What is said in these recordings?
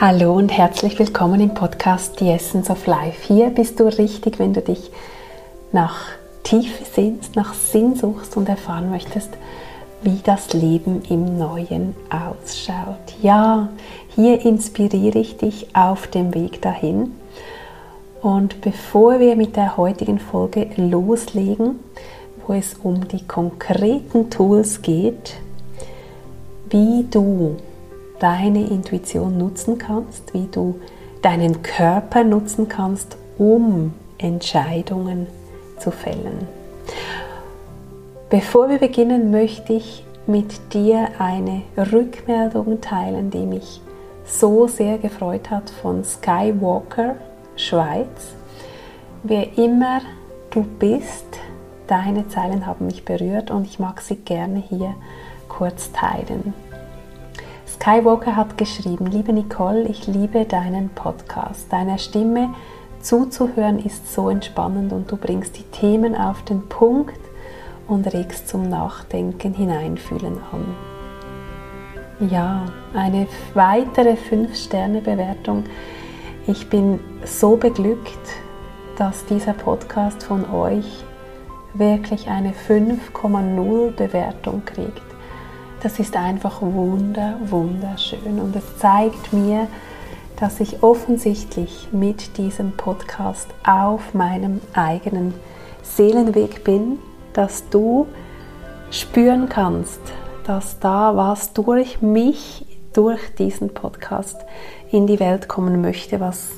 Hallo und herzlich willkommen im Podcast The Essence of Life. Hier bist du richtig, wenn du dich nach Tiefe sehnst, nach Sinn suchst und erfahren möchtest, wie das Leben im Neuen ausschaut. Ja, hier inspiriere ich dich auf dem Weg dahin. Und bevor wir mit der heutigen Folge loslegen, wo es um die konkreten Tools geht, wie du deine Intuition nutzen kannst, wie du deinen Körper nutzen kannst, um Entscheidungen zu fällen. Bevor wir beginnen, möchte ich mit dir eine Rückmeldung teilen, die mich so sehr gefreut hat von Skywalker Schweiz. Wer immer du bist, deine Zeilen haben mich berührt und ich mag sie gerne hier kurz teilen. Skywalker hat geschrieben, liebe Nicole, ich liebe deinen Podcast. Deiner Stimme zuzuhören ist so entspannend und du bringst die Themen auf den Punkt und regst zum Nachdenken hineinfühlen an. Ja, eine weitere 5-Sterne-Bewertung. Ich bin so beglückt, dass dieser Podcast von euch wirklich eine 5,0 Bewertung kriegt. Das ist einfach wunder, wunderschön. Und es zeigt mir, dass ich offensichtlich mit diesem Podcast auf meinem eigenen Seelenweg bin, dass du spüren kannst, dass da was durch mich, durch diesen Podcast in die Welt kommen möchte, was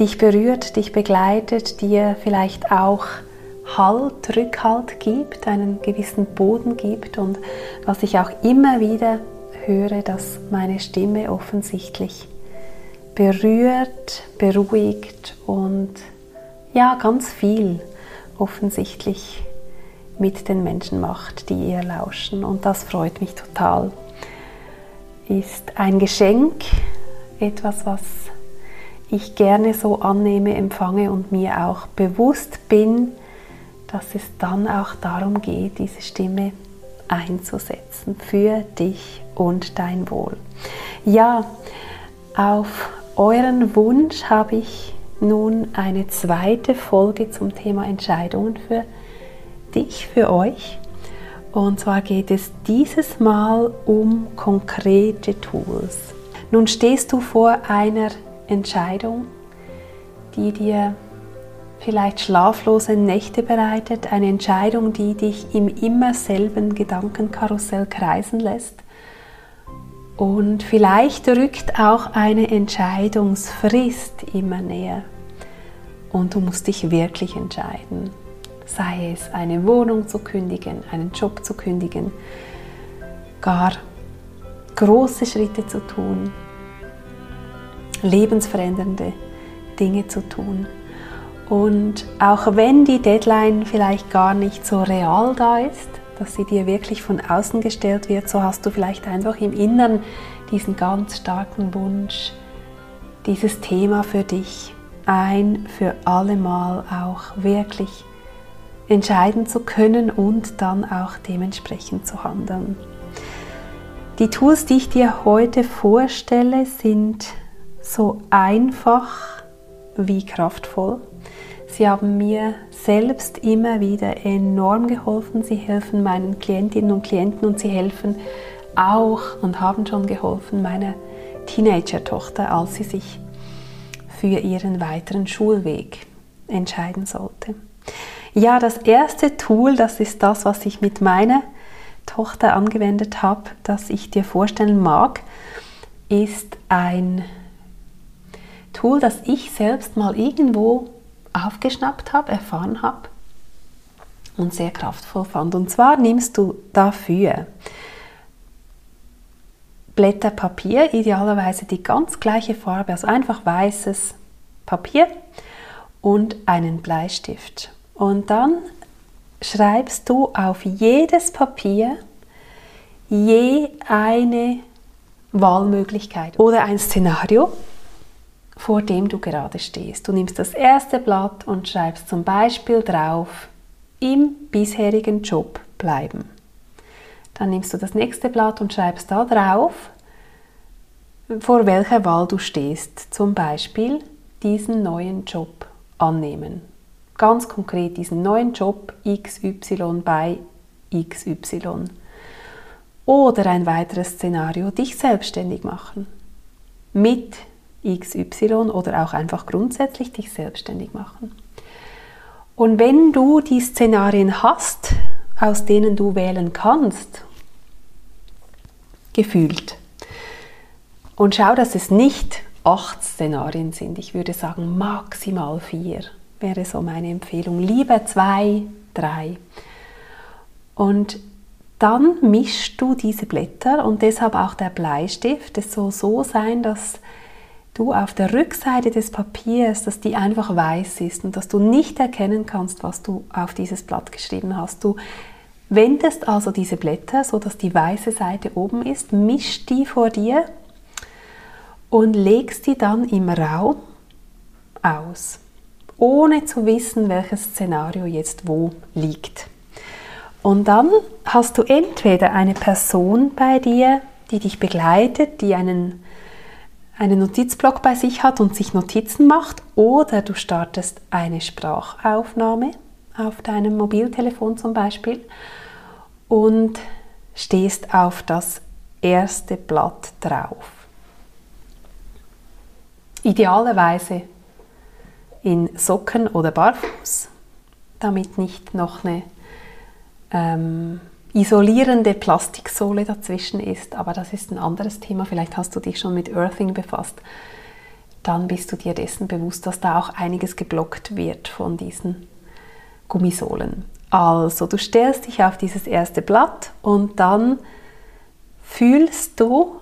dich berührt, dich begleitet, dir vielleicht auch Halt, Rückhalt gibt, einen gewissen Boden gibt und was ich auch immer wieder höre, dass meine Stimme offensichtlich berührt, beruhigt und ja, ganz viel offensichtlich mit den Menschen macht, die ihr lauschen. Und das freut mich total. Ist ein Geschenk, etwas, was ich gerne so annehme, empfange und mir auch bewusst bin, dass es dann auch darum geht, diese Stimme einzusetzen für dich und dein Wohl. Ja, auf euren Wunsch habe ich nun eine zweite Folge zum Thema Entscheidungen für dich, für euch. Und zwar geht es dieses Mal um konkrete Tools. Nun stehst du vor einer Entscheidung, die dir vielleicht schlaflose Nächte bereitet, eine Entscheidung, die dich im immer selben Gedankenkarussell kreisen lässt. Und vielleicht rückt auch eine Entscheidungsfrist immer näher. Und du musst dich wirklich entscheiden. Sei es eine Wohnung zu kündigen, einen Job zu kündigen, gar große Schritte zu tun, lebensverändernde Dinge zu tun. Und auch wenn die Deadline vielleicht gar nicht so real da ist, dass sie dir wirklich von außen gestellt wird, so hast du vielleicht einfach im Inneren diesen ganz starken Wunsch, dieses Thema für dich ein für alle Mal auch wirklich entscheiden zu können und dann auch dementsprechend zu handeln. Die Tools, die ich dir heute vorstelle, sind so einfach wie kraftvoll. Sie haben mir selbst immer wieder enorm geholfen. Sie helfen meinen Klientinnen und Klienten und sie helfen auch und haben schon geholfen meiner Teenager-Tochter, als sie sich für ihren weiteren Schulweg entscheiden sollte. Ja, das erste Tool, das ist das, was ich mit meiner Tochter angewendet habe, das ich dir vorstellen mag, ist ein Tool, das ich selbst mal irgendwo aufgeschnappt habe, erfahren habe und sehr kraftvoll fand. Und zwar nimmst du dafür Blätter Papier, idealerweise die ganz gleiche Farbe, also einfach weißes Papier und einen Bleistift. Und dann schreibst du auf jedes Papier je eine Wahlmöglichkeit oder ein Szenario, vor dem du gerade stehst. Du nimmst das erste Blatt und schreibst zum Beispiel drauf, im bisherigen Job bleiben. Dann nimmst du das nächste Blatt und schreibst da drauf, vor welcher Wahl du stehst. Zum Beispiel diesen neuen Job annehmen. Ganz konkret diesen neuen Job XY bei XY. Oder ein weiteres Szenario, dich selbstständig machen. Mit XY oder auch einfach grundsätzlich dich selbstständig machen. Und wenn du die Szenarien hast, aus denen du wählen kannst, gefühlt, und schau, dass es nicht acht Szenarien sind. Ich würde sagen maximal vier wäre so meine Empfehlung. Lieber zwei, drei. Und dann mischst du diese Blätter und deshalb auch der Bleistift. Es soll so sein, dass du auf der Rückseite des Papiers, dass die einfach weiß ist und dass du nicht erkennen kannst, was du auf dieses Blatt geschrieben hast. Du wendest also diese Blätter, so dass die weiße Seite oben ist, mischst die vor dir und legst die dann im Raum aus, ohne zu wissen, welches Szenario jetzt wo liegt. Und dann hast du entweder eine Person bei dir, die dich begleitet, die einen, einen Notizblock bei sich hat und sich Notizen macht, oder du startest eine Sprachaufnahme auf deinem Mobiltelefon zum Beispiel und stehst auf das erste Blatt drauf. Idealerweise in Socken oder barfuß, damit nicht noch eine ähm, isolierende Plastiksohle dazwischen ist. Aber das ist ein anderes Thema. Vielleicht hast du dich schon mit Earthing befasst. Dann bist du dir dessen bewusst, dass da auch einiges geblockt wird von diesen Gummisohlen. Also, du stellst dich auf dieses erste Blatt und dann fühlst du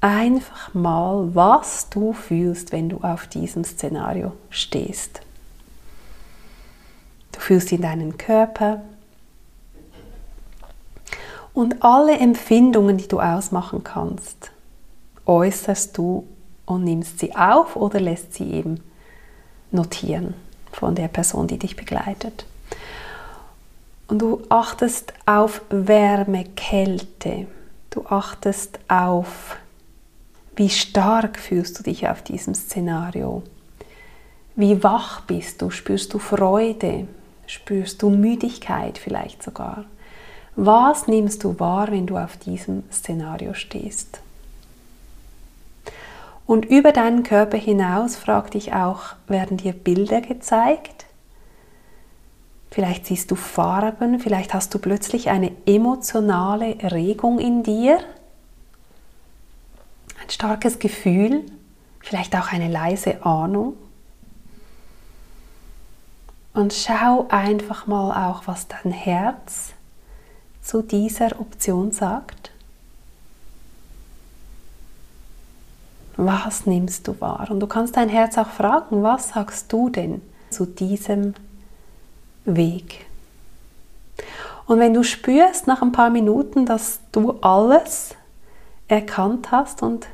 einfach mal, was du fühlst, wenn du auf diesem Szenario stehst. Du fühlst in deinen Körper und alle Empfindungen, die du ausmachen kannst, äußerst du und nimmst sie auf oder lässt sie eben notieren von der Person, die dich begleitet. Und du achtest auf Wärme, Kälte. Du achtest auf wie stark fühlst du dich auf diesem Szenario? Wie wach bist du? Spürst du Freude? Spürst du Müdigkeit vielleicht sogar? Was nimmst du wahr, wenn du auf diesem Szenario stehst? Und über deinen Körper hinaus frag dich auch, werden dir Bilder gezeigt? Vielleicht siehst du Farben, vielleicht hast du plötzlich eine emotionale Regung in dir starkes Gefühl, vielleicht auch eine leise Ahnung. Und schau einfach mal auch, was dein Herz zu dieser Option sagt. Was nimmst du wahr? Und du kannst dein Herz auch fragen, was sagst du denn zu diesem Weg? Und wenn du spürst nach ein paar Minuten, dass du alles erkannt hast und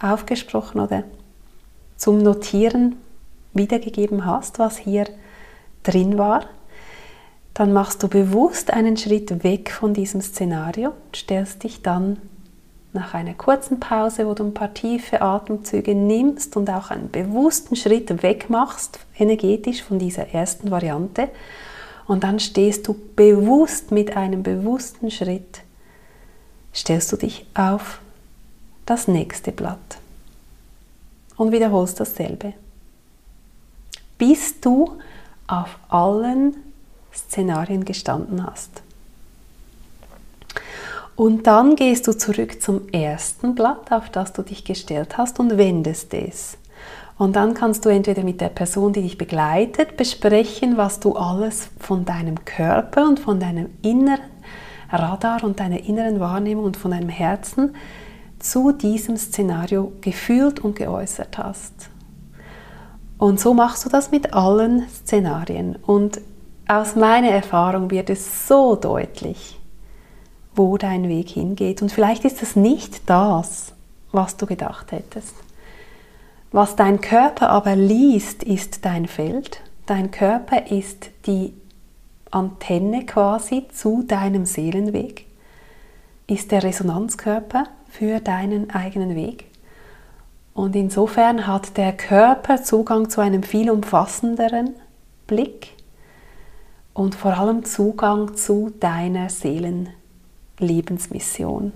aufgesprochen oder zum Notieren wiedergegeben hast, was hier drin war, dann machst du bewusst einen Schritt weg von diesem Szenario stellst dich dann nach einer kurzen Pause, wo du ein paar tiefe Atemzüge nimmst und auch einen bewussten Schritt weg machst, energetisch von dieser ersten Variante. Und dann stehst du bewusst mit einem bewussten Schritt, stellst du dich auf das nächste Blatt und wiederholst dasselbe. Bis du auf allen Szenarien gestanden hast. Und dann gehst du zurück zum ersten Blatt, auf das du dich gestellt hast und wendest es. Und dann kannst du entweder mit der Person, die dich begleitet, besprechen, was du alles von deinem Körper und von deinem inneren Radar und deiner inneren Wahrnehmung und von deinem Herzen zu diesem Szenario gefühlt und geäußert hast. Und so machst du das mit allen Szenarien. Und aus meiner Erfahrung wird es so deutlich, wo dein Weg hingeht. Und vielleicht ist es nicht das, was du gedacht hättest. Was dein Körper aber liest, ist dein Feld. Dein Körper ist die Antenne quasi zu deinem Seelenweg, ist der Resonanzkörper für deinen eigenen Weg. Und insofern hat der Körper Zugang zu einem viel umfassenderen Blick und vor allem Zugang zu deiner Seelenlebensmission.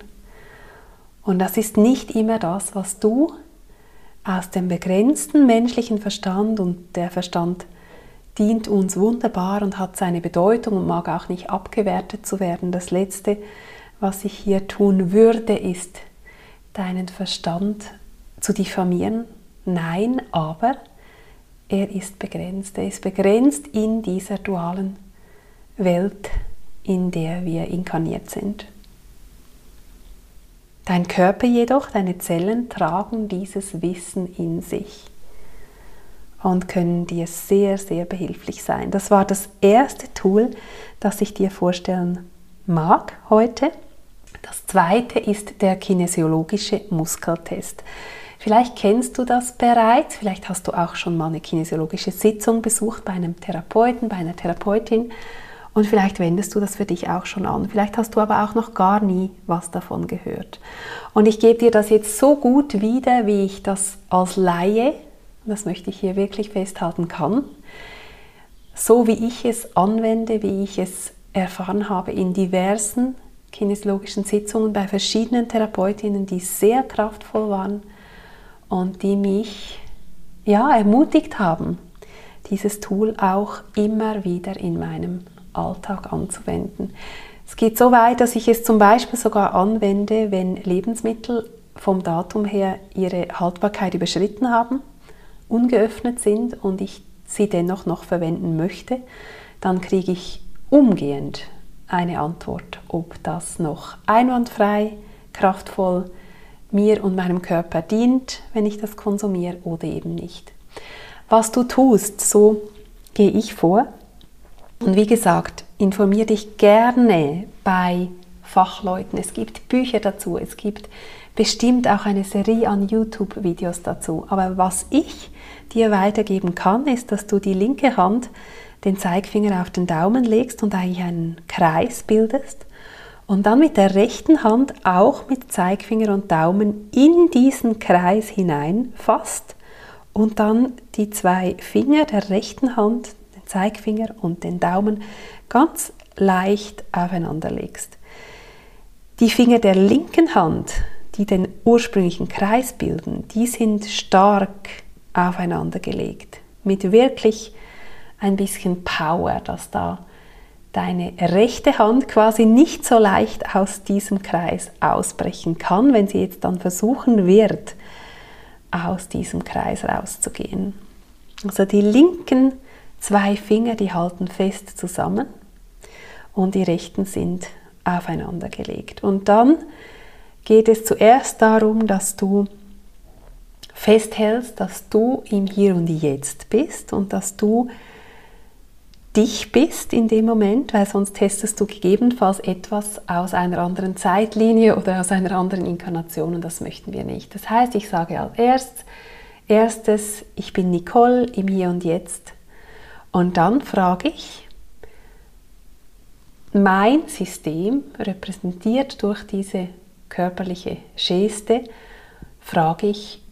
Und das ist nicht immer das, was du aus dem begrenzten menschlichen Verstand und der Verstand dient uns wunderbar und hat seine Bedeutung und mag auch nicht abgewertet zu werden. Das Letzte, was ich hier tun würde, ist, deinen Verstand zu diffamieren. Nein, aber er ist begrenzt. Er ist begrenzt in dieser dualen Welt, in der wir inkarniert sind. Dein Körper jedoch, deine Zellen tragen dieses Wissen in sich und können dir sehr, sehr behilflich sein. Das war das erste Tool, das ich dir vorstellen mag heute. Das zweite ist der kinesiologische Muskeltest. Vielleicht kennst du das bereits, vielleicht hast du auch schon mal eine kinesiologische Sitzung besucht bei einem Therapeuten, bei einer Therapeutin und vielleicht wendest du das für dich auch schon an. Vielleicht hast du aber auch noch gar nie was davon gehört. Und ich gebe dir das jetzt so gut wieder, wie ich das als Laie, das möchte ich hier wirklich festhalten kann, so wie ich es anwende, wie ich es erfahren habe in diversen kinesiologischen Sitzungen bei verschiedenen Therapeutinnen, die sehr kraftvoll waren und die mich ja, ermutigt haben, dieses Tool auch immer wieder in meinem Alltag anzuwenden. Es geht so weit, dass ich es zum Beispiel sogar anwende, wenn Lebensmittel vom Datum her ihre Haltbarkeit überschritten haben, ungeöffnet sind und ich sie dennoch noch verwenden möchte, dann kriege ich umgehend eine Antwort, ob das noch einwandfrei, kraftvoll mir und meinem Körper dient, wenn ich das konsumiere oder eben nicht. Was du tust, so gehe ich vor. Und wie gesagt, informiere dich gerne bei Fachleuten. Es gibt Bücher dazu, es gibt bestimmt auch eine Serie an YouTube-Videos dazu. Aber was ich dir weitergeben kann, ist, dass du die linke Hand den Zeigfinger auf den Daumen legst und eigentlich einen Kreis bildest und dann mit der rechten Hand auch mit Zeigfinger und Daumen in diesen Kreis hineinfasst und dann die zwei Finger der rechten Hand, Zeigfinger und den Daumen, ganz leicht aufeinander legst. Die Finger der linken Hand, die den ursprünglichen Kreis bilden, die sind stark aufeinander gelegt, mit wirklich ein bisschen Power, dass da deine rechte Hand quasi nicht so leicht aus diesem Kreis ausbrechen kann, wenn sie jetzt dann versuchen wird, aus diesem Kreis rauszugehen. Also die linken zwei Finger, die halten fest zusammen und die rechten sind aufeinander gelegt. Und dann geht es zuerst darum, dass du festhältst, dass du im Hier und Jetzt bist und dass du dich bist in dem Moment, weil sonst testest du gegebenenfalls etwas aus einer anderen Zeitlinie oder aus einer anderen Inkarnation und das möchten wir nicht. Das heißt, ich sage als erstes, erstes, ich bin Nicole im Hier und Jetzt und dann frage ich, mein System, repräsentiert durch diese körperliche Geste, frage ich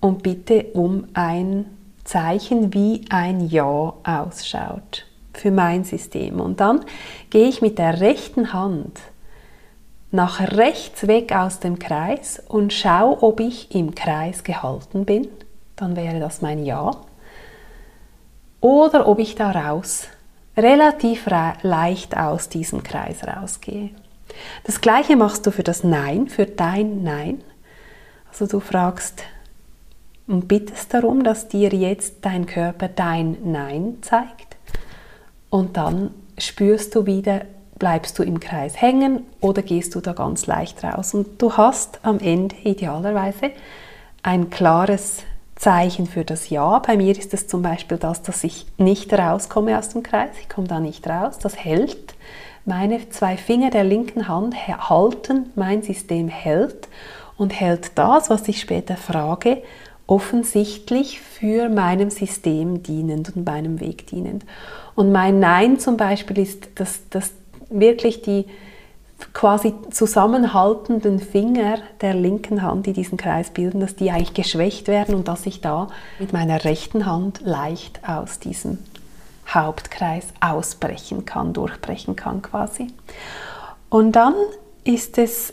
und bitte um ein Zeichen, wie ein Ja ausschaut für mein System. Und dann gehe ich mit der rechten Hand nach rechts weg aus dem Kreis und schaue, ob ich im Kreis gehalten bin. Dann wäre das mein Ja. Oder ob ich daraus relativ leicht aus diesem Kreis rausgehe. Das gleiche machst du für das Nein, für dein Nein. Also du fragst und bittest darum, dass dir jetzt dein Körper dein Nein zeigt und dann spürst du wieder, bleibst du im Kreis hängen oder gehst du da ganz leicht raus. Und du hast am Ende idealerweise ein klares Zeichen für das Ja. Bei mir ist es zum Beispiel das, dass ich nicht rauskomme aus dem Kreis. Ich komme da nicht raus. Das hält. Meine zwei Finger der linken Hand halten, mein System hält und hält das, was ich später frage, offensichtlich für meinem System dienend und meinem Weg dienend. Und mein Nein zum Beispiel ist, dass, dass wirklich die quasi zusammenhaltenden Finger der linken Hand, die diesen Kreis bilden, dass die eigentlich geschwächt werden und dass ich da mit meiner rechten Hand leicht aus diesem Hauptkreis ausbrechen kann, durchbrechen kann quasi. Und dann ist es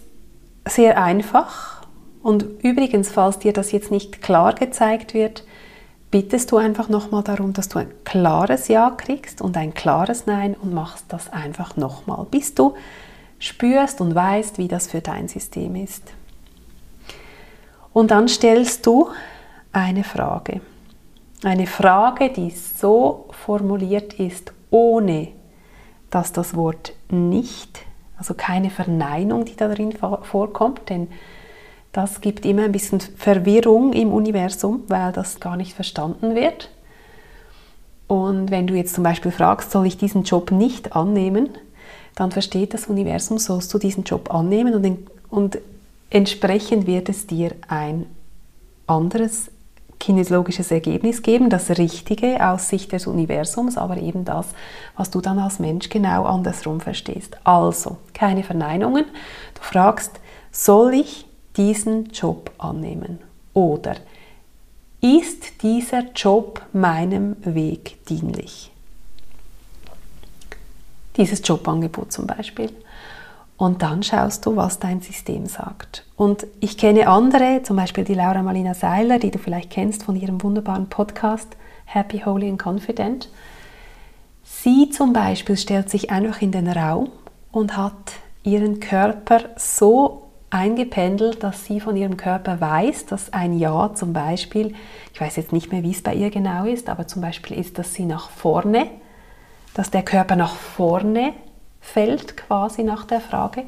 sehr einfach und übrigens, falls dir das jetzt nicht klar gezeigt wird, bittest du einfach nochmal darum, dass du ein klares Ja kriegst und ein klares Nein und machst das einfach nochmal, bis du spürst und weißt, wie das für dein System ist. Und dann stellst du eine Frage. Eine Frage, die so formuliert ist, ohne dass das Wort nicht, also keine Verneinung, die da drin vorkommt, denn das gibt immer ein bisschen Verwirrung im Universum, weil das gar nicht verstanden wird. Und wenn du jetzt zum Beispiel fragst, soll ich diesen Job nicht annehmen, dann versteht das Universum, sollst du diesen Job annehmen und, und entsprechend wird es dir ein anderes kinesiologisches Ergebnis geben, das Richtige aus Sicht des Universums, aber eben das, was du dann als Mensch genau andersrum verstehst. Also, keine Verneinungen. Du fragst, soll ich diesen Job annehmen? Oder ist dieser Job meinem Weg dienlich? Dieses Jobangebot zum Beispiel. Und dann schaust du, was dein System sagt. Und ich kenne andere, zum Beispiel die Laura Malina Seiler, die du vielleicht kennst von ihrem wunderbaren Podcast Happy, Holy and Confident. Sie zum Beispiel stellt sich einfach in den Raum und hat ihren Körper so eingependelt, dass sie von ihrem Körper weiß, dass ein Ja zum Beispiel, ich weiß jetzt nicht mehr, wie es bei ihr genau ist, aber zum Beispiel ist, dass sie nach vorne, dass der Körper nach vorne fällt quasi nach der Frage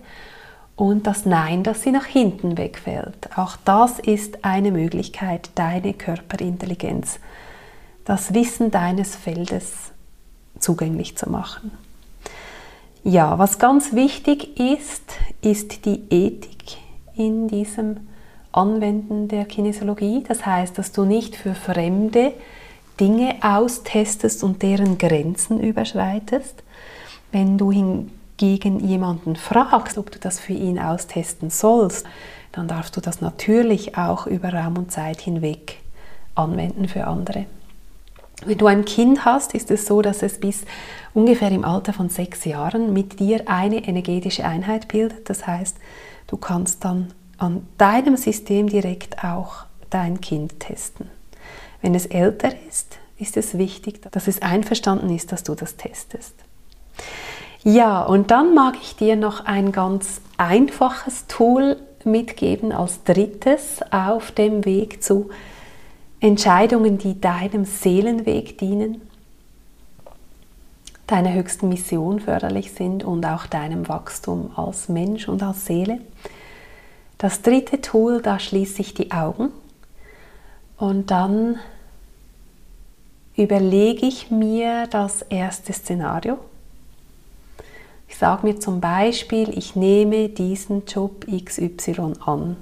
und das Nein, dass sie nach hinten wegfällt. Auch das ist eine Möglichkeit, deine Körperintelligenz, das Wissen deines Feldes zugänglich zu machen. Ja, was ganz wichtig ist, ist die Ethik in diesem Anwenden der Kinesiologie. Das heißt, dass du nicht für Fremde Dinge austestest und deren Grenzen überschreitest, wenn du hingegen jemanden fragst, ob du das für ihn austesten sollst, dann darfst du das natürlich auch über Raum und Zeit hinweg anwenden für andere. Wenn du ein Kind hast, ist es so, dass es bis ungefähr im Alter von sechs Jahren mit dir eine energetische Einheit bildet. Das heißt, du kannst dann an deinem System direkt auch dein Kind testen. Wenn es älter ist, ist es wichtig, dass es einverstanden ist, dass du das testest. Ja, und dann mag ich dir noch ein ganz einfaches Tool mitgeben als drittes auf dem Weg zu Entscheidungen, die deinem Seelenweg dienen, deiner höchsten Mission förderlich sind und auch deinem Wachstum als Mensch und als Seele. Das dritte Tool, da schließe ich die Augen und dann überlege ich mir das erste Szenario ich sage mir zum Beispiel, ich nehme diesen Job XY an.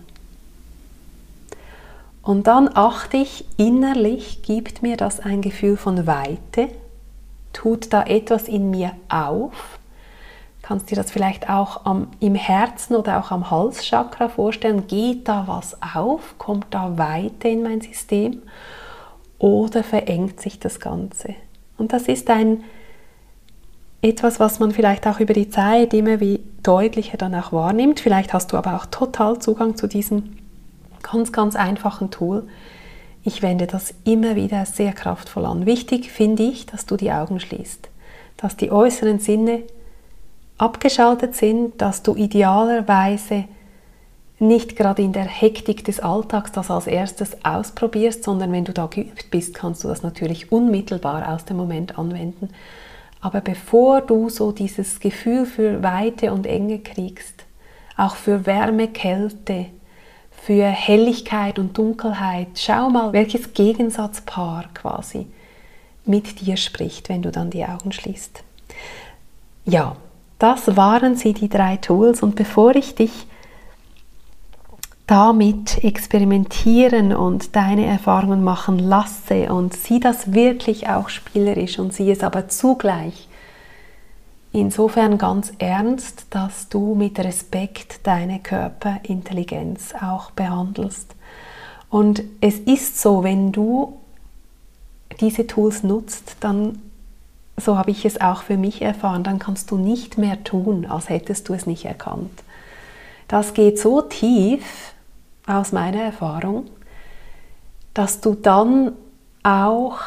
Und dann achte ich innerlich, gibt mir das ein Gefühl von Weite, tut da etwas in mir auf. Kannst dir das vielleicht auch am, im Herzen oder auch am Halschakra vorstellen? Geht da was auf? Kommt da Weite in mein System? Oder verengt sich das Ganze? Und das ist ein etwas, was man vielleicht auch über die Zeit immer wie deutlicher dann wahrnimmt. Vielleicht hast du aber auch total Zugang zu diesem ganz, ganz einfachen Tool. Ich wende das immer wieder sehr kraftvoll an. Wichtig finde ich, dass du die Augen schließt, dass die äußeren Sinne abgeschaltet sind, dass du idealerweise nicht gerade in der Hektik des Alltags das als erstes ausprobierst, sondern wenn du da geübt bist, kannst du das natürlich unmittelbar aus dem Moment anwenden aber bevor du so dieses Gefühl für Weite und Enge kriegst, auch für Wärme, Kälte, für Helligkeit und Dunkelheit, schau mal, welches Gegensatzpaar quasi mit dir spricht, wenn du dann die Augen schließt. Ja, das waren sie, die drei Tools. Und bevor ich dich damit experimentieren und deine Erfahrungen machen lasse und sieh das wirklich auch spielerisch und sieh es aber zugleich insofern ganz ernst, dass du mit Respekt deine Körperintelligenz auch behandelst. Und es ist so, wenn du diese Tools nutzt, dann, so habe ich es auch für mich erfahren, dann kannst du nicht mehr tun, als hättest du es nicht erkannt. Das geht so tief aus meiner Erfahrung, dass du dann auch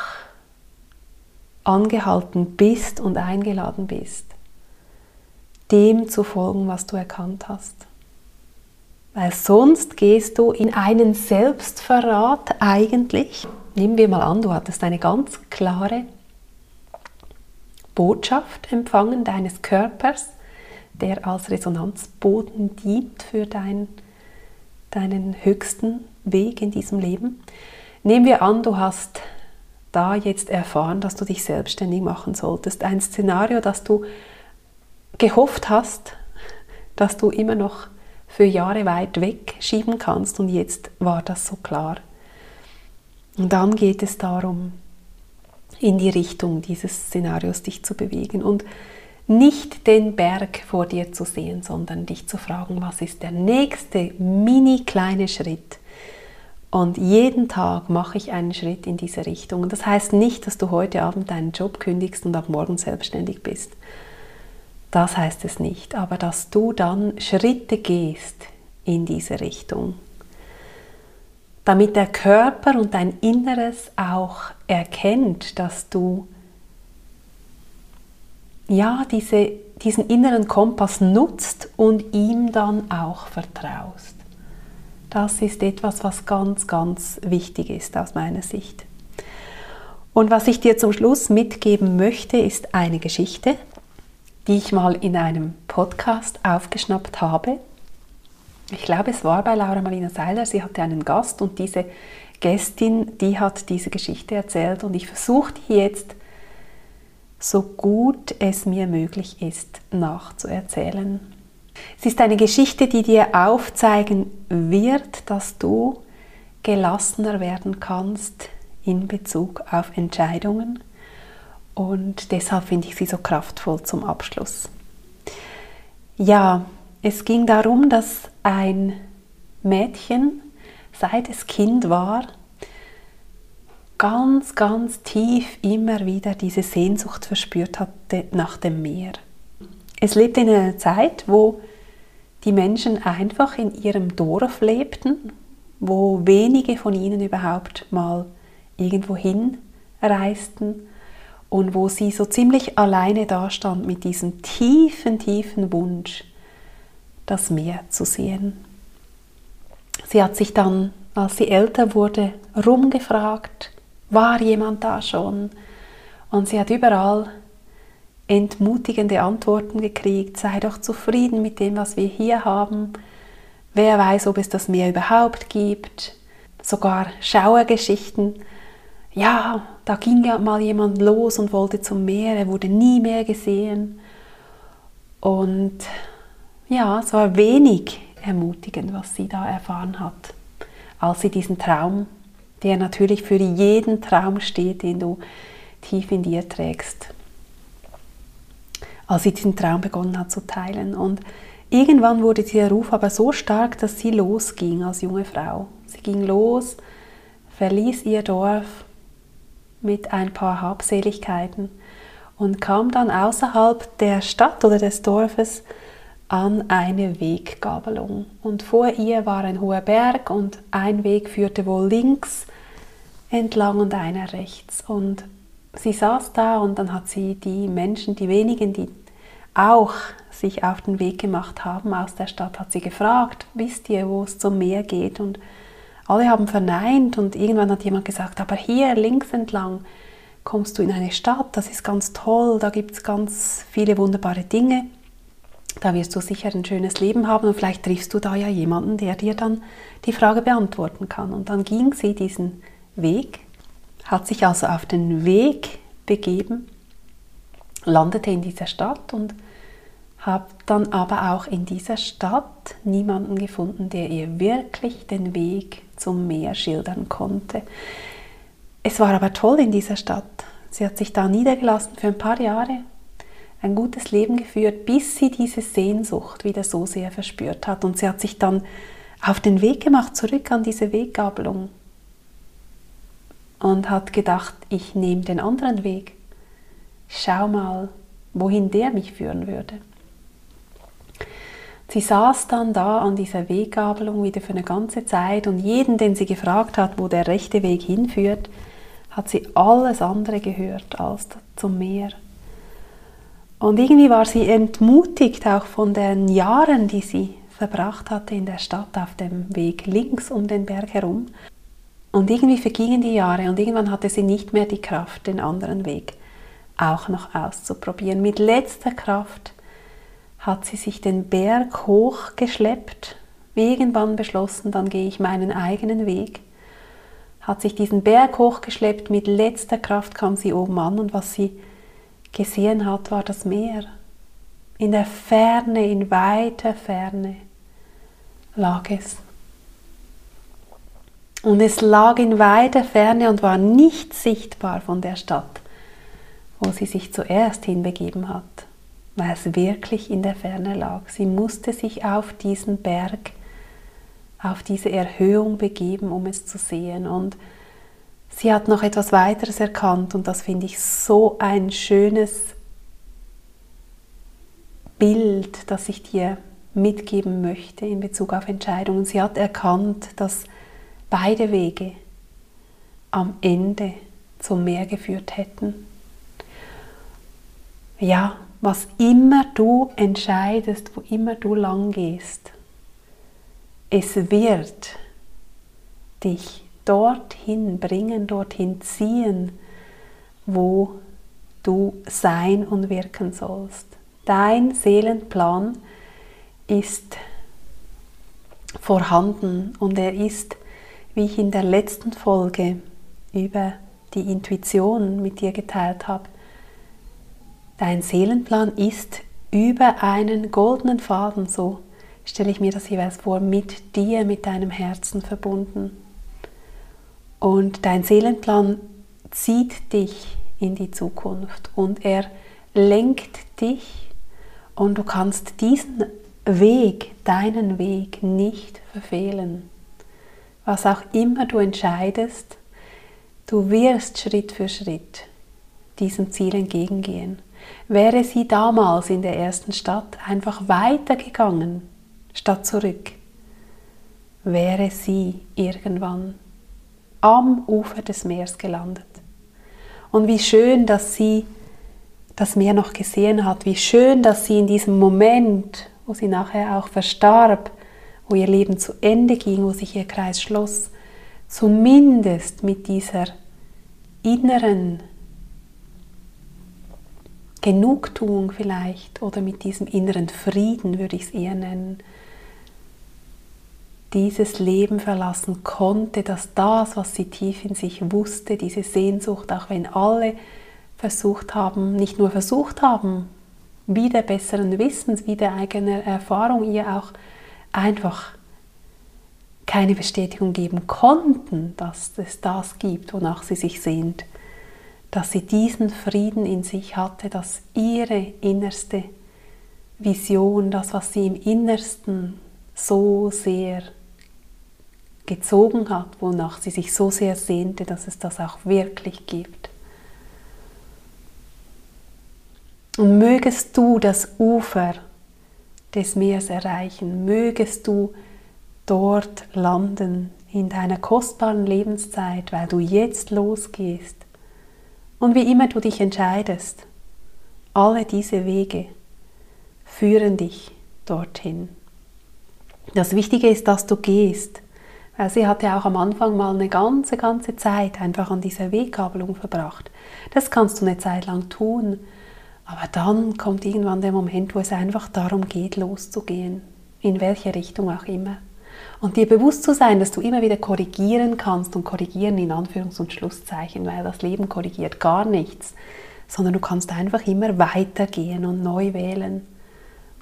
angehalten bist und eingeladen bist, dem zu folgen, was du erkannt hast. Weil sonst gehst du in einen Selbstverrat eigentlich. Nehmen wir mal an, du hattest eine ganz klare Botschaft empfangen deines Körpers, der als Resonanzboden dient für dein, deinen höchsten Weg in diesem Leben. Nehmen wir an, du hast da jetzt erfahren, dass du dich selbstständig machen solltest. Ein Szenario, das du gehofft hast, dass du immer noch für Jahre weit wegschieben kannst und jetzt war das so klar. Und dann geht es darum, in die Richtung dieses Szenarios dich zu bewegen und nicht den Berg vor dir zu sehen, sondern dich zu fragen, was ist der nächste mini kleine Schritt, und jeden Tag mache ich einen Schritt in diese Richtung. Und das heißt nicht, dass du heute Abend deinen Job kündigst und ab morgen selbstständig bist. Das heißt es nicht. Aber dass du dann Schritte gehst in diese Richtung. Damit der Körper und dein Inneres auch erkennt, dass du ja, diese, diesen inneren Kompass nutzt und ihm dann auch vertraust. Das ist etwas, was ganz, ganz wichtig ist aus meiner Sicht. Und was ich dir zum Schluss mitgeben möchte, ist eine Geschichte, die ich mal in einem Podcast aufgeschnappt habe. Ich glaube, es war bei Laura Marina Seiler. Sie hatte einen Gast und diese Gästin, die hat diese Geschichte erzählt und ich versuche die jetzt so gut es mir möglich ist nachzuerzählen. Es ist eine Geschichte, die dir aufzeigen wird, dass du gelassener werden kannst in Bezug auf Entscheidungen. Und deshalb finde ich sie so kraftvoll zum Abschluss. Ja, es ging darum, dass ein Mädchen, seit es Kind war, ganz, ganz tief immer wieder diese Sehnsucht verspürt hatte nach dem Meer. Es lebte in einer Zeit, wo die Menschen einfach in ihrem Dorf lebten, wo wenige von ihnen überhaupt mal irgendwo hinreisten und wo sie so ziemlich alleine dastand mit diesem tiefen, tiefen Wunsch, das Meer zu sehen. Sie hat sich dann, als sie älter wurde, rumgefragt, war jemand da schon? Und sie hat überall entmutigende Antworten gekriegt, sei doch zufrieden mit dem, was wir hier haben. Wer weiß, ob es das Meer überhaupt gibt. Sogar Schauergeschichten. Ja, da ging ja mal jemand los und wollte zum Meer, er wurde nie mehr gesehen. Und ja, es war wenig ermutigend, was sie da erfahren hat, als sie diesen Traum, der natürlich für jeden Traum steht, den du tief in dir trägst, als sie diesen Traum begonnen hat zu teilen. Und irgendwann wurde dieser Ruf aber so stark, dass sie losging als junge Frau. Sie ging los, verließ ihr Dorf mit ein paar Habseligkeiten und kam dann außerhalb der Stadt oder des Dorfes an eine Weggabelung. Und vor ihr war ein hoher Berg und ein Weg führte wohl links entlang und einer rechts. Und sie saß da und dann hat sie die Menschen, die wenigen, die auch sich auf den Weg gemacht haben aus der Stadt, hat sie gefragt, wisst ihr, wo es zum Meer geht? Und alle haben verneint und irgendwann hat jemand gesagt, aber hier links entlang kommst du in eine Stadt, das ist ganz toll, da gibt es ganz viele wunderbare Dinge, da wirst du sicher ein schönes Leben haben und vielleicht triffst du da ja jemanden, der dir dann die Frage beantworten kann. Und dann ging sie diesen Weg hat sich also auf den Weg begeben, landete in dieser Stadt und habe dann aber auch in dieser Stadt niemanden gefunden, der ihr wirklich den Weg zum Meer schildern konnte. Es war aber toll in dieser Stadt. Sie hat sich da niedergelassen für ein paar Jahre, ein gutes Leben geführt, bis sie diese Sehnsucht wieder so sehr verspürt hat. Und sie hat sich dann auf den Weg gemacht, zurück an diese Weggabelung. Und hat gedacht, ich nehme den anderen Weg. Schau mal, wohin der mich führen würde. Sie saß dann da an dieser Weggabelung wieder für eine ganze Zeit und jeden, den sie gefragt hat, wo der rechte Weg hinführt, hat sie alles andere gehört als zum Meer. Und irgendwie war sie entmutigt auch von den Jahren, die sie verbracht hatte in der Stadt auf dem Weg links um den Berg herum. Und irgendwie vergingen die Jahre und irgendwann hatte sie nicht mehr die Kraft, den anderen Weg auch noch auszuprobieren. Mit letzter Kraft hat sie sich den Berg hochgeschleppt, irgendwann beschlossen, dann gehe ich meinen eigenen Weg, hat sich diesen Berg hochgeschleppt, mit letzter Kraft kam sie oben an und was sie gesehen hat, war das Meer. In der Ferne, in weiter Ferne lag es. Und es lag in weiter Ferne und war nicht sichtbar von der Stadt, wo sie sich zuerst hinbegeben hat weil es wirklich in der Ferne lag. Sie musste sich auf diesen Berg, auf diese Erhöhung begeben, um es zu sehen. Und sie hat noch etwas weiteres erkannt und das finde ich so ein schönes Bild, das ich dir mitgeben möchte in Bezug auf Entscheidungen. Sie hat erkannt, dass beide Wege am Ende zum Meer geführt hätten. Ja, was immer du entscheidest, wo immer du lang gehst, es wird dich dorthin bringen, dorthin ziehen, wo du sein und wirken sollst. Dein Seelenplan ist vorhanden und er ist, wie ich in der letzten Folge über die Intuition mit dir geteilt habe, Dein Seelenplan ist über einen goldenen Faden, so stelle ich mir das jeweils vor, mit dir, mit deinem Herzen verbunden. Und dein Seelenplan zieht dich in die Zukunft und er lenkt dich und du kannst diesen Weg, deinen Weg nicht verfehlen. Was auch immer du entscheidest, du wirst Schritt für Schritt diesem Ziel entgegengehen. Wäre sie damals in der ersten Stadt einfach weitergegangen, statt zurück, wäre sie irgendwann am Ufer des Meeres gelandet. Und wie schön, dass sie das Meer noch gesehen hat, wie schön, dass sie in diesem Moment, wo sie nachher auch verstarb, wo ihr Leben zu Ende ging, wo sich ihr Kreis schloss, zumindest mit dieser inneren Genugtuung vielleicht oder mit diesem inneren Frieden würde ich es eher nennen, dieses Leben verlassen konnte, dass das, was sie tief in sich wusste, diese Sehnsucht, auch wenn alle versucht haben, nicht nur versucht haben, wieder besseren Wissens, wieder eigener Erfahrung, ihr auch einfach keine Bestätigung geben konnten, dass es das gibt, wonach sie sich sehnt dass sie diesen Frieden in sich hatte, dass ihre innerste Vision, das, was sie im Innersten so sehr gezogen hat, wonach sie sich so sehr sehnte, dass es das auch wirklich gibt. Und mögest du das Ufer des Meeres erreichen, mögest du dort landen in deiner kostbaren Lebenszeit, weil du jetzt losgehst und wie immer du dich entscheidest, alle diese Wege führen dich dorthin. Das Wichtige ist, dass du gehst. Weil sie hat ja auch am Anfang mal eine ganze, ganze Zeit einfach an dieser Weggabelung verbracht. Das kannst du eine Zeit lang tun. Aber dann kommt irgendwann der Moment, wo es einfach darum geht, loszugehen. In welche Richtung auch immer. Und dir bewusst zu sein, dass du immer wieder korrigieren kannst und korrigieren in Anführungs- und Schlusszeichen, weil das Leben korrigiert gar nichts, sondern du kannst einfach immer weitergehen und neu wählen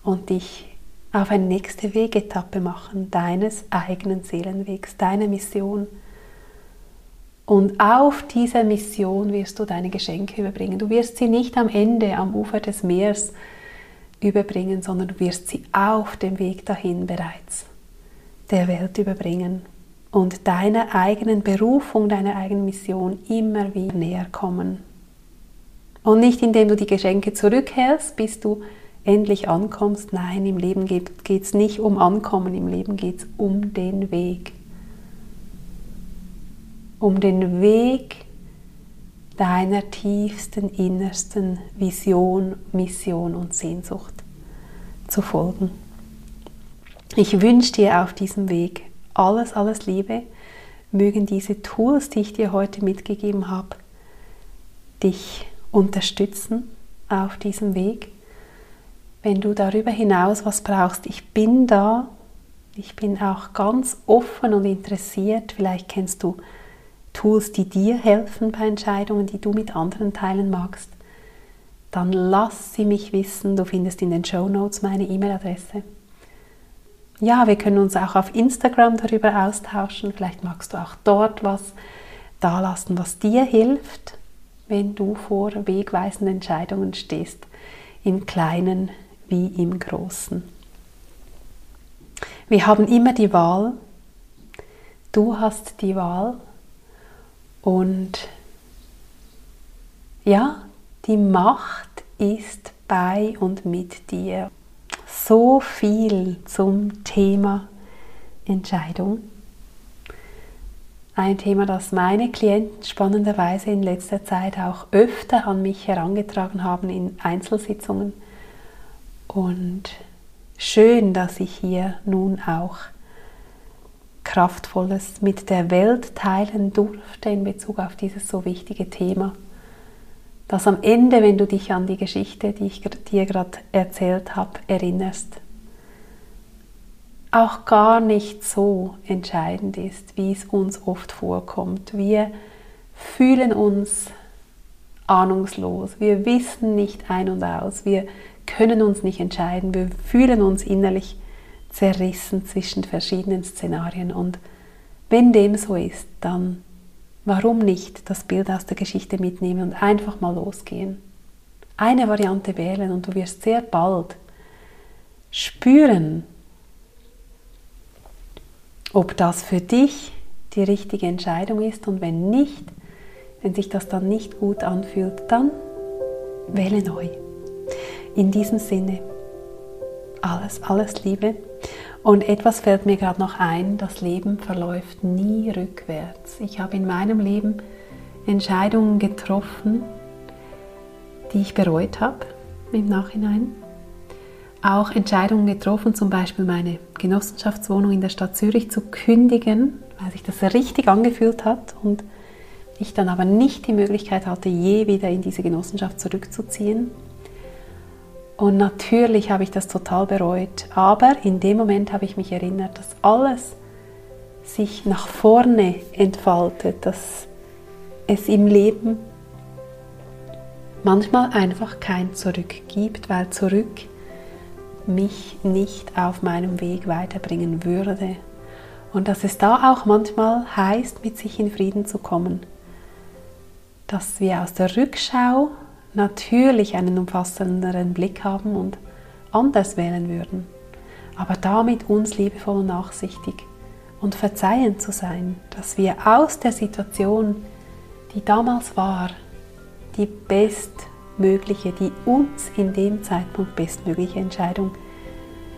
und dich auf eine nächste Wegetappe machen, deines eigenen Seelenwegs, deiner Mission. Und auf dieser Mission wirst du deine Geschenke überbringen. Du wirst sie nicht am Ende am Ufer des Meeres überbringen, sondern du wirst sie auf dem Weg dahin bereits der Welt überbringen und deiner eigenen Berufung, deiner eigenen Mission immer wieder näher kommen. Und nicht indem du die Geschenke zurückhältst, bis du endlich ankommst. Nein, im Leben geht es nicht um Ankommen, im Leben geht es um den Weg. Um den Weg deiner tiefsten, innersten Vision, Mission und Sehnsucht zu folgen. Ich wünsche dir auf diesem Weg alles, alles Liebe. Mögen diese Tools, die ich dir heute mitgegeben habe, dich unterstützen auf diesem Weg. Wenn du darüber hinaus was brauchst, ich bin da. Ich bin auch ganz offen und interessiert. Vielleicht kennst du Tools, die dir helfen bei Entscheidungen, die du mit anderen teilen magst. Dann lass sie mich wissen. Du findest in den Show Notes meine E-Mail-Adresse ja, wir können uns auch auf Instagram darüber austauschen. Vielleicht magst du auch dort was dalassen, was dir hilft, wenn du vor wegweisenden Entscheidungen stehst, im Kleinen wie im Großen. Wir haben immer die Wahl. Du hast die Wahl. Und ja, die Macht ist bei und mit dir so viel zum Thema Entscheidung. Ein Thema, das meine Klienten spannenderweise in letzter Zeit auch öfter an mich herangetragen haben in Einzelsitzungen. Und schön, dass ich hier nun auch Kraftvolles mit der Welt teilen durfte in Bezug auf dieses so wichtige Thema dass am Ende, wenn du dich an die Geschichte, die ich dir gerade erzählt habe, erinnerst, auch gar nicht so entscheidend ist, wie es uns oft vorkommt. Wir fühlen uns ahnungslos, wir wissen nicht ein und aus, wir können uns nicht entscheiden, wir fühlen uns innerlich zerrissen zwischen verschiedenen Szenarien und wenn dem so ist, dann Warum nicht das Bild aus der Geschichte mitnehmen und einfach mal losgehen? Eine Variante wählen und du wirst sehr bald spüren, ob das für dich die richtige Entscheidung ist und wenn nicht, wenn sich das dann nicht gut anfühlt, dann wähle neu. In diesem Sinne, alles, alles Liebe und etwas fällt mir gerade noch ein, das Leben verläuft nie rückwärts. Ich habe in meinem Leben Entscheidungen getroffen, die ich bereut habe im Nachhinein. Auch Entscheidungen getroffen, zum Beispiel meine Genossenschaftswohnung in der Stadt Zürich zu kündigen, weil sich das richtig angefühlt hat und ich dann aber nicht die Möglichkeit hatte, je wieder in diese Genossenschaft zurückzuziehen. Und natürlich habe ich das total bereut. Aber in dem Moment habe ich mich erinnert, dass alles sich nach vorne entfaltet, dass es im Leben manchmal einfach kein Zurück gibt, weil zurück mich nicht auf meinem Weg weiterbringen würde. Und dass es da auch manchmal heißt, mit sich in Frieden zu kommen. Dass wir aus der Rückschau natürlich einen umfassenderen Blick haben und anders wählen würden, aber damit uns liebevoll und nachsichtig und verzeihend zu sein, dass wir aus der Situation, die damals war, die bestmögliche, die uns in dem Zeitpunkt bestmögliche Entscheidung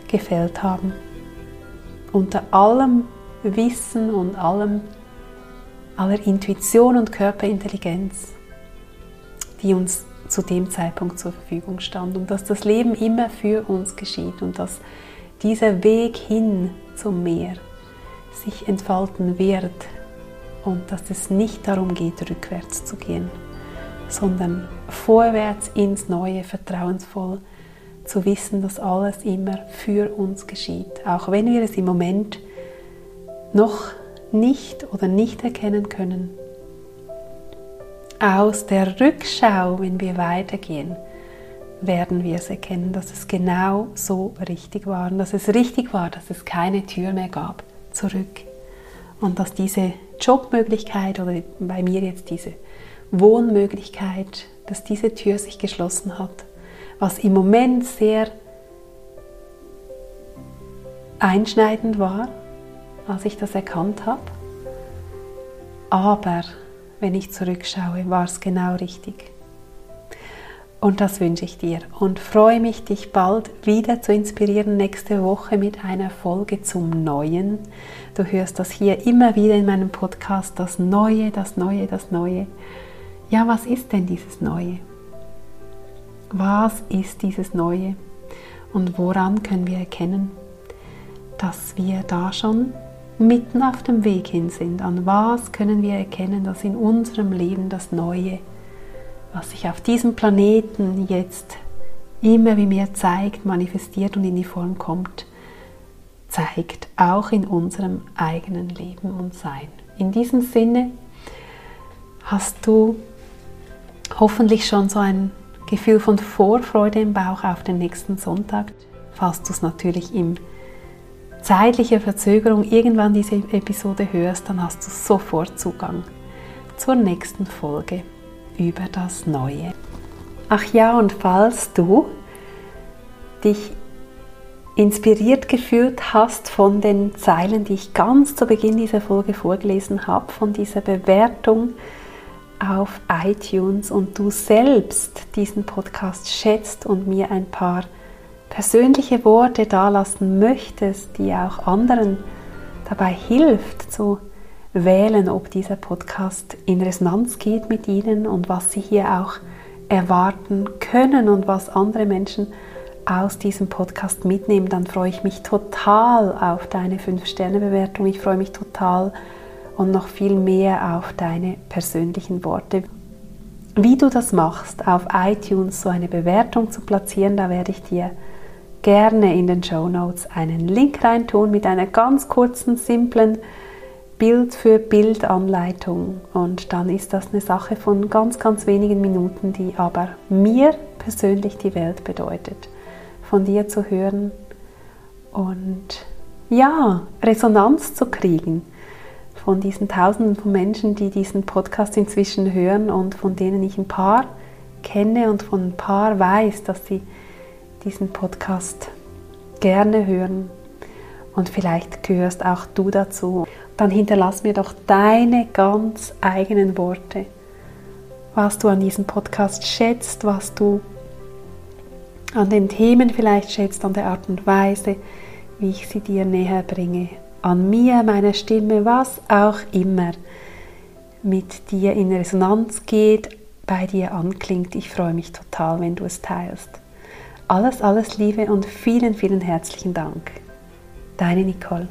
gefällt haben. Unter allem Wissen und allem, aller Intuition und Körperintelligenz, die uns zu dem Zeitpunkt zur Verfügung stand und dass das Leben immer für uns geschieht und dass dieser Weg hin zum Meer sich entfalten wird und dass es nicht darum geht, rückwärts zu gehen, sondern vorwärts ins Neue, vertrauensvoll zu wissen, dass alles immer für uns geschieht, auch wenn wir es im Moment noch nicht oder nicht erkennen können aus der Rückschau, wenn wir weitergehen, werden wir es erkennen, dass es genau so richtig war und dass es richtig war, dass es keine Tür mehr gab zurück und dass diese Jobmöglichkeit oder bei mir jetzt diese Wohnmöglichkeit, dass diese Tür sich geschlossen hat, was im Moment sehr einschneidend war, als ich das erkannt habe. Aber wenn ich zurückschaue, war es genau richtig. Und das wünsche ich dir und freue mich, dich bald wieder zu inspirieren nächste Woche mit einer Folge zum Neuen. Du hörst das hier immer wieder in meinem Podcast, das Neue, das Neue, das Neue. Ja, was ist denn dieses Neue? Was ist dieses Neue? Und woran können wir erkennen, dass wir da schon mitten auf dem Weg hin sind? An was können wir erkennen, dass in unserem Leben das Neue, was sich auf diesem Planeten jetzt immer wie mehr zeigt, manifestiert und in die Form kommt, zeigt, auch in unserem eigenen Leben und Sein. In diesem Sinne hast du hoffentlich schon so ein Gefühl von Vorfreude im Bauch auf den nächsten Sonntag, falls du es natürlich im zeitlicher Verzögerung irgendwann diese Episode hörst, dann hast du sofort Zugang zur nächsten Folge über das Neue. Ach ja, und falls du dich inspiriert gefühlt hast von den Zeilen, die ich ganz zu Beginn dieser Folge vorgelesen habe, von dieser Bewertung auf iTunes und du selbst diesen Podcast schätzt und mir ein paar persönliche Worte dalassen möchtest, die auch anderen dabei hilft zu wählen, ob dieser Podcast in Resonanz geht mit ihnen und was sie hier auch erwarten können und was andere Menschen aus diesem Podcast mitnehmen, dann freue ich mich total auf deine 5-Sterne-Bewertung. Ich freue mich total und noch viel mehr auf deine persönlichen Worte. Wie du das machst, auf iTunes so eine Bewertung zu platzieren, da werde ich dir gerne in den Show Notes einen Link reintun mit einer ganz kurzen, simplen Bild für Bild Anleitung und dann ist das eine Sache von ganz, ganz wenigen Minuten, die aber mir persönlich die Welt bedeutet, von dir zu hören und ja, Resonanz zu kriegen von diesen Tausenden von Menschen, die diesen Podcast inzwischen hören und von denen ich ein paar kenne und von ein paar weiß, dass sie diesen Podcast gerne hören und vielleicht gehörst auch du dazu, dann hinterlass mir doch deine ganz eigenen Worte, was du an diesem Podcast schätzt, was du an den Themen vielleicht schätzt, an der Art und Weise, wie ich sie dir näher bringe, an mir, meiner Stimme, was auch immer mit dir in Resonanz geht, bei dir anklingt. Ich freue mich total, wenn du es teilst. Alles, alles Liebe und vielen, vielen herzlichen Dank. Deine Nicole.